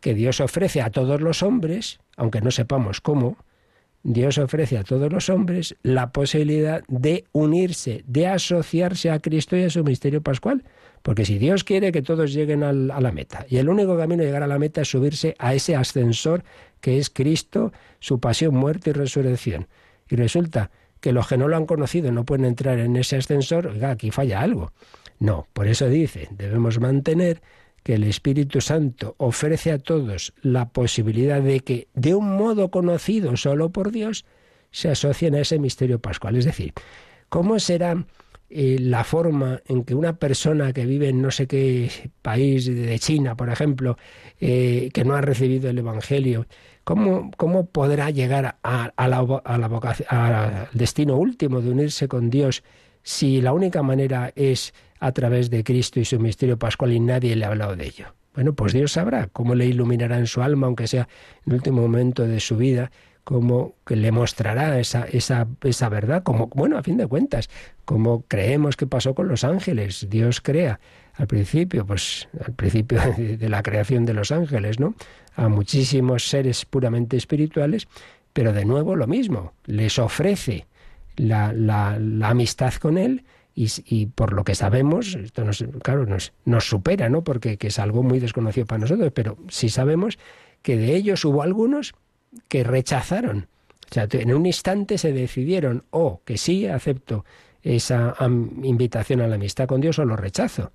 que Dios ofrece a todos los hombres, aunque no sepamos cómo, Dios ofrece a todos los hombres la posibilidad de unirse, de asociarse a Cristo y a su misterio pascual. Porque si Dios quiere que todos lleguen a la meta, y el único camino de llegar a la meta es subirse a ese ascensor que es Cristo, su pasión, muerte y resurrección. Y resulta que los que no lo han conocido no pueden entrar en ese ascensor, oiga, aquí falla algo. No, por eso dice, debemos mantener que el Espíritu Santo ofrece a todos la posibilidad de que, de un modo conocido solo por Dios, se asocien a ese misterio pascual. Es decir, ¿cómo será eh, la forma en que una persona que vive en no sé qué país de China, por ejemplo, eh, que no ha recibido el Evangelio, ¿cómo, cómo podrá llegar a, a la, a la vocación, al destino último de unirse con Dios si la única manera es a través de Cristo y su misterio pascual y nadie le ha hablado de ello. Bueno, pues Dios sabrá cómo le iluminará en su alma, aunque sea en el último momento de su vida, cómo que le mostrará esa, esa, esa verdad, como, bueno, a fin de cuentas, como creemos que pasó con los ángeles. Dios crea al principio, pues al principio de la creación de los ángeles, ¿no? A muchísimos seres puramente espirituales, pero de nuevo lo mismo, les ofrece la, la, la amistad con Él, y, por lo que sabemos, esto nos, claro, nos, nos supera, ¿no? Porque es algo muy desconocido para nosotros, pero sí sabemos que de ellos hubo algunos que rechazaron. O sea, en un instante se decidieron o que sí acepto esa invitación a la amistad con Dios o lo rechazo.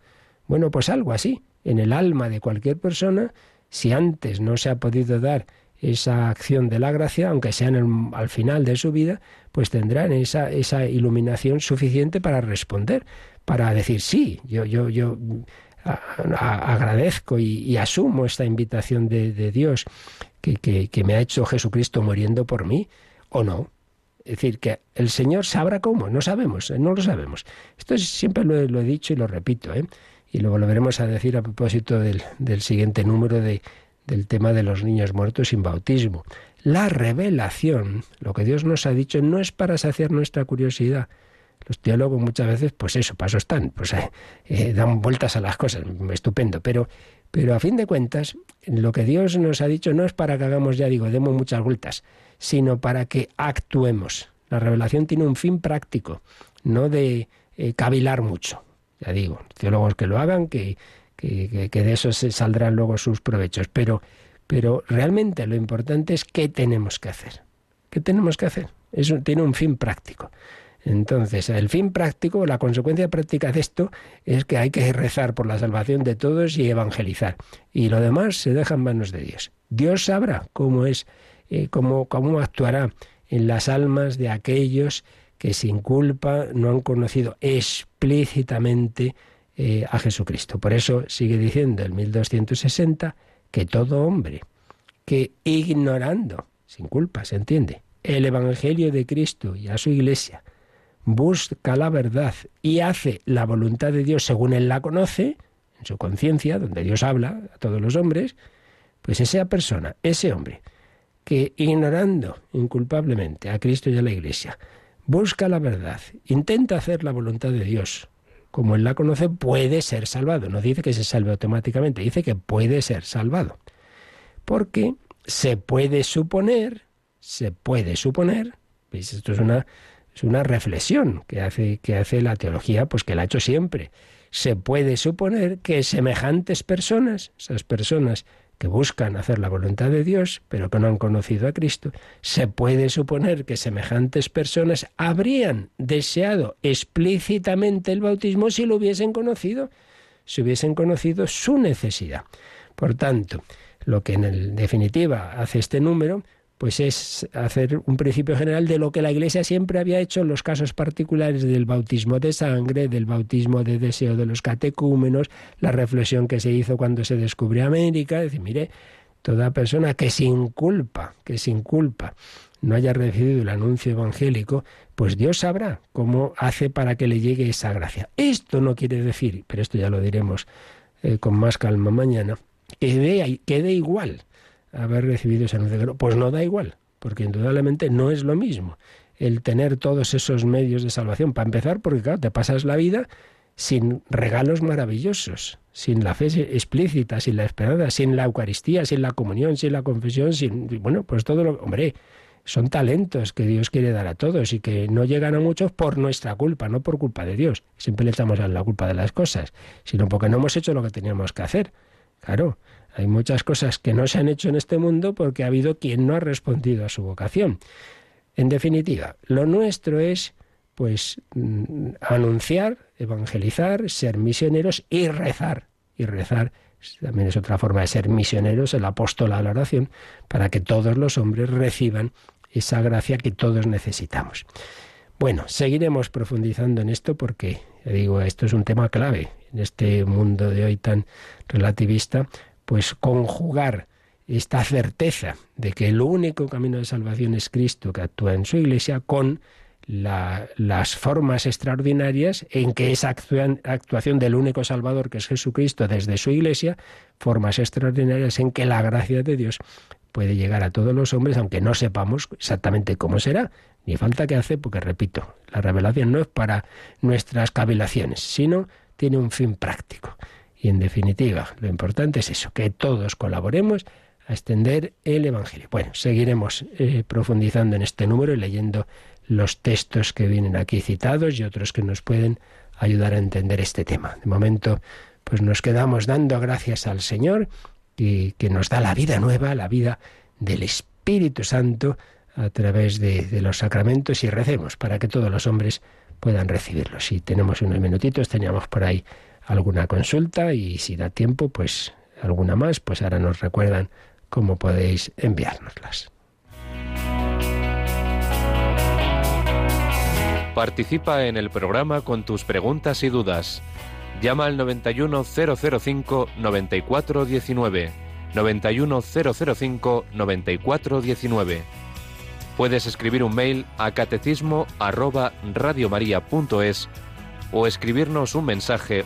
Bueno, pues algo así. En el alma de cualquier persona, si antes no se ha podido dar esa acción de la gracia, aunque sea al final de su vida, pues tendrán esa, esa iluminación suficiente para responder, para decir sí, yo, yo, yo agradezco y, asumo esta invitación de, Dios que, me ha hecho Jesucristo muriendo por mí, o no. Es decir, que el Señor sabrá cómo, no sabemos, no lo sabemos. Esto siempre lo he, dicho y lo repito, ¿eh? y lo volveremos a decir a propósito del, del siguiente número de, del tema de los niños muertos sin bautismo. La revelación, lo que Dios nos ha dicho, no es para saciar nuestra curiosidad. Los teólogos muchas veces, pues eso, paso están, pues eh, eh, dan vueltas a las cosas, estupendo, pero, pero a fin de cuentas, lo que Dios nos ha dicho no es para que hagamos, ya digo, demos muchas vueltas, sino para que actuemos. La revelación tiene un fin práctico, no de eh, cavilar mucho. Ya digo, teólogos que lo hagan, que, que, de eso se saldrán luego sus provechos. Pero, pero realmente lo importante es qué tenemos que hacer. ¿Qué tenemos que hacer? Eso tiene un fin práctico. Entonces, el fin práctico, la consecuencia práctica de esto es que hay que rezar por la salvación de todos y evangelizar. Y lo demás se deja en manos de Dios. Dios sabrá cómo es, eh, cómo, cómo actuará en las almas de aquellos que sin culpa no han conocido explícitamente eh, a Jesucristo. Por eso sigue diciendo el 1260 que todo hombre que ignorando, sin culpa, se entiende, el Evangelio de Cristo y a su iglesia, busca la verdad y hace la voluntad de Dios según él la conoce, en su conciencia, donde Dios habla a todos los hombres, pues esa persona, ese hombre, que ignorando inculpablemente a Cristo y a la Iglesia, busca la verdad, intenta hacer la voluntad de Dios, como él la conoce, puede ser salvado. No dice que se salve automáticamente, dice que puede ser salvado. Porque se puede suponer, se puede suponer, ¿veis? Esto es una, es una reflexión que hace, que hace la teología, pues que la ha hecho siempre. Se puede suponer que semejantes personas, esas personas que buscan hacer la voluntad de Dios, pero que no han conocido a Cristo, se puede suponer que semejantes personas habrían deseado explícitamente el bautismo si lo hubiesen conocido, si hubiesen conocido su necesidad. Por tanto, lo que en definitiva hace este número pues es hacer un principio general de lo que la Iglesia siempre había hecho en los casos particulares del bautismo de sangre, del bautismo de deseo de los catecúmenos, la reflexión que se hizo cuando se descubrió América, decir, mire, toda persona que sin culpa, que sin culpa no haya recibido el anuncio evangélico, pues Dios sabrá cómo hace para que le llegue esa gracia. Esto no quiere decir, pero esto ya lo diremos eh, con más calma mañana, que dé, que dé igual haber recibido ese anuncio. Pues no da igual, porque indudablemente no es lo mismo el tener todos esos medios de salvación. Para empezar, porque claro, te pasas la vida sin regalos maravillosos, sin la fe explícita, sin la esperanza, sin la Eucaristía, sin la comunión, sin la confesión, sin bueno, pues todo lo, hombre, son talentos que Dios quiere dar a todos y que no llegan a muchos por nuestra culpa, no por culpa de Dios. Siempre le echamos a la culpa de las cosas, sino porque no hemos hecho lo que teníamos que hacer. Claro, hay muchas cosas que no se han hecho en este mundo porque ha habido quien no ha respondido a su vocación. En definitiva, lo nuestro es pues mm, anunciar, evangelizar, ser misioneros y rezar, y rezar también es otra forma de ser misioneros, el apóstol a la oración, para que todos los hombres reciban esa gracia que todos necesitamos. Bueno, seguiremos profundizando en esto porque, digo, esto es un tema clave en este mundo de hoy tan relativista, pues conjugar esta certeza de que el único camino de salvación es Cristo que actúa en su iglesia con las formas extraordinarias en que esa actuación del único Salvador que es Jesucristo desde su iglesia, formas extraordinarias en que la gracia de Dios puede llegar a todos los hombres, aunque no sepamos exactamente cómo será, ni falta que hace, porque repito, la revelación no es para nuestras cavilaciones, sino tiene un fin práctico. Y en definitiva, lo importante es eso, que todos colaboremos a extender el Evangelio. Bueno, seguiremos eh, profundizando en este número y leyendo los textos que vienen aquí citados y otros que nos pueden ayudar a entender este tema. De momento, pues nos quedamos dando gracias al Señor y que nos da la vida nueva, la vida del Espíritu Santo a través de, de los sacramentos y recemos para que todos los hombres puedan recibirlos. Si tenemos unos minutitos, teníamos por ahí alguna consulta y si da tiempo, pues alguna más, pues ahora nos recuerdan cómo podéis enviárnoslas. Participa en el programa con tus preguntas y dudas. Llama al 91005 9419. 91005 9419. Puedes escribir un mail a catecismo o escribirnos un mensaje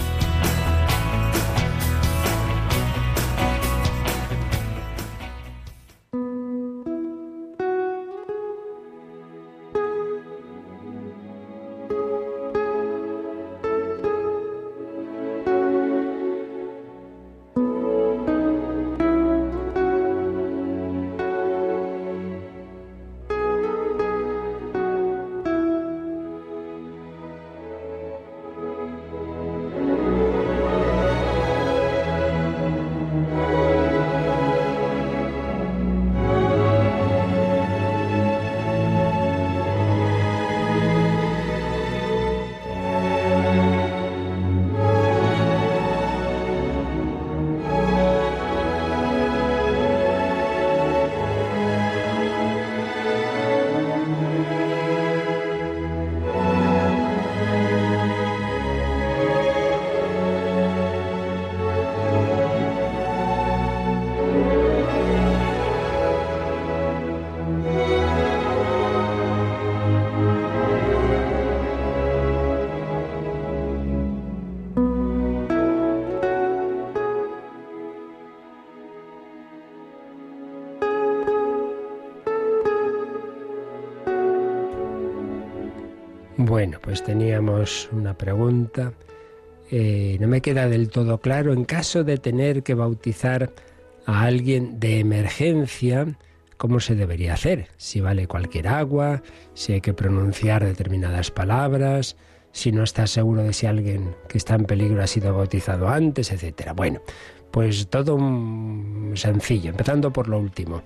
Bueno, pues teníamos una pregunta. Eh, no me queda del todo claro. En caso de tener que bautizar a alguien de emergencia, ¿cómo se debería hacer? Si vale cualquier agua, si hay que pronunciar determinadas palabras, si no estás seguro de si alguien que está en peligro ha sido bautizado antes, etcétera. Bueno, pues todo sencillo, empezando por lo último.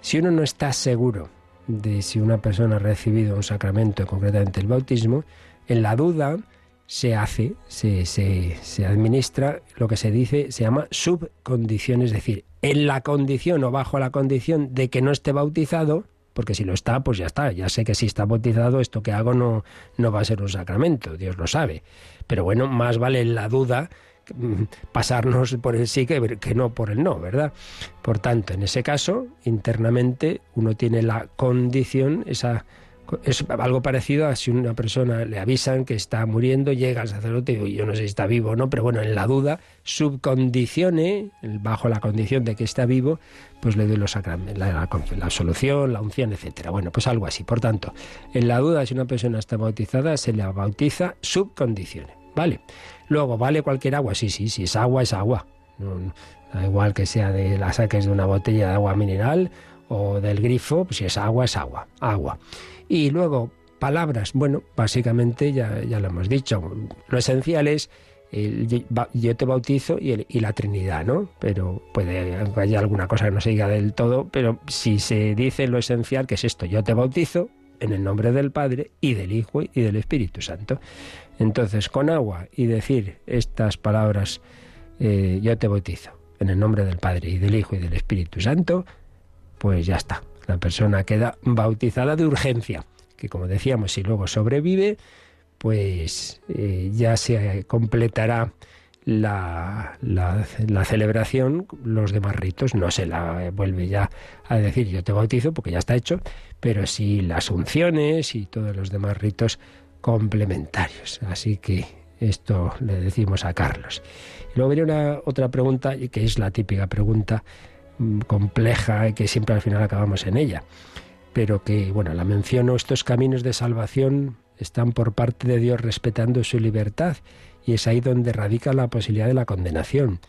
Si uno no está seguro de si una persona ha recibido un sacramento, concretamente el bautismo, en la duda se hace, se, se, se, administra lo que se dice, se llama subcondición, es decir, en la condición o bajo la condición de que no esté bautizado, porque si lo está, pues ya está, ya sé que si está bautizado, esto que hago no, no va a ser un sacramento, Dios lo sabe. Pero bueno, más vale la duda pasarnos por el sí que, que no por el no, ¿verdad? Por tanto, en ese caso, internamente uno tiene la condición, esa es algo parecido a si una persona le avisan que está muriendo, llega al sacerdote y yo no sé si está vivo o no, pero bueno, en la duda, subcondicione, bajo la condición de que está vivo, pues le doy los sacramentos, la, la, la, solución, la unción, etcétera. Bueno, pues algo así. Por tanto, en la duda, si una persona está bautizada, se le bautiza subcondicione, ¿vale? Luego, ¿vale cualquier agua? Sí, sí, si es agua, es agua. Da igual que sea de la saques de una botella de agua mineral o del grifo, pues si es agua, es agua, agua. Y luego, palabras, bueno, básicamente ya, ya lo hemos dicho, lo esencial es yo te bautizo y, la Trinidad, ¿no? Pero puede haya alguna cosa que no se diga del todo, pero si se dice lo esencial, que es esto, yo te bautizo en el nombre del Padre y del Hijo y del Espíritu Santo. Entonces, con agua y decir estas palabras, eh, yo te bautizo en el nombre del Padre y del Hijo y del Espíritu Santo, pues ya está. La persona queda bautizada de urgencia, que como decíamos, si luego sobrevive, pues eh, ya se completará la, la, celebración, los demás ritos, no se la vuelve ya a decir yo te bautizo porque ya está hecho, pero sí las unciones y todos los demás ritos complementarios. Así que esto le decimos a Carlos. Y luego viene una otra pregunta, que es la típica pregunta mm, compleja, que siempre al final acabamos en ella, pero que, bueno, la menciono, estos caminos de salvación están por parte de Dios respetando su libertad y es ahí donde radica la posibilidad de la condenación.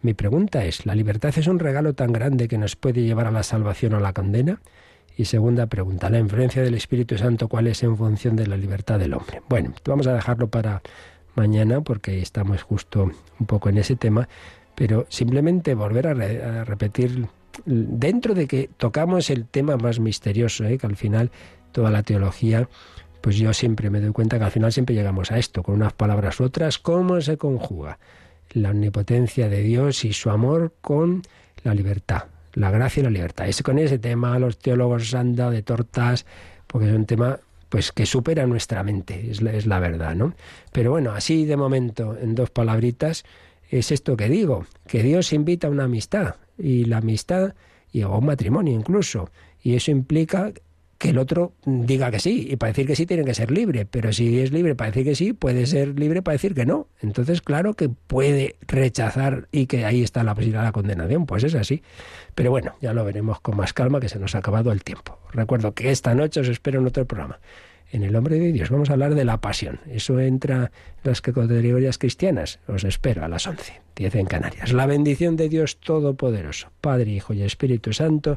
Mi pregunta es, ¿la libertad es un regalo tan grande que nos puede llevar a la salvación o a la condena? Y segunda pregunta, ¿la influencia del Espíritu Santo cuál es en función de la libertad del hombre? Bueno, vamos a dejarlo para mañana porque estamos justo un poco en ese tema, pero simplemente volver a, repetir, dentro de que tocamos el tema más misterioso, ¿eh? que al final toda la teología pues yo siempre me doy cuenta que al final siempre llegamos a esto, con unas palabras u otras, cómo se conjuga la omnipotencia de Dios y su amor con la libertad, la gracia y la libertad. Es con ese tema los teólogos han dado de tortas, porque es un tema pues que supera nuestra mente, es la, es la verdad, ¿no? Pero bueno, así de momento, en dos palabritas, es esto que digo, que Dios invita a una amistad, y la amistad, y a un matrimonio incluso, y eso implica que el otro diga que sí. Y para decir que sí tiene que ser libre. Pero si es libre para decir que sí, puede ser libre para decir que no. Entonces, claro que puede rechazar y que ahí está la posibilidad de la condenación. Pues es así. Pero bueno, ya lo veremos con más calma que se nos ha acabado el tiempo. Recuerdo que esta noche os espero en otro programa. En el nombre de Dios vamos a hablar de la pasión. Eso entra en las categorías cristianas. Os espero a las 11, 10 en Canarias. La bendición de Dios Todopoderoso, Padre, Hijo y Espíritu Santo,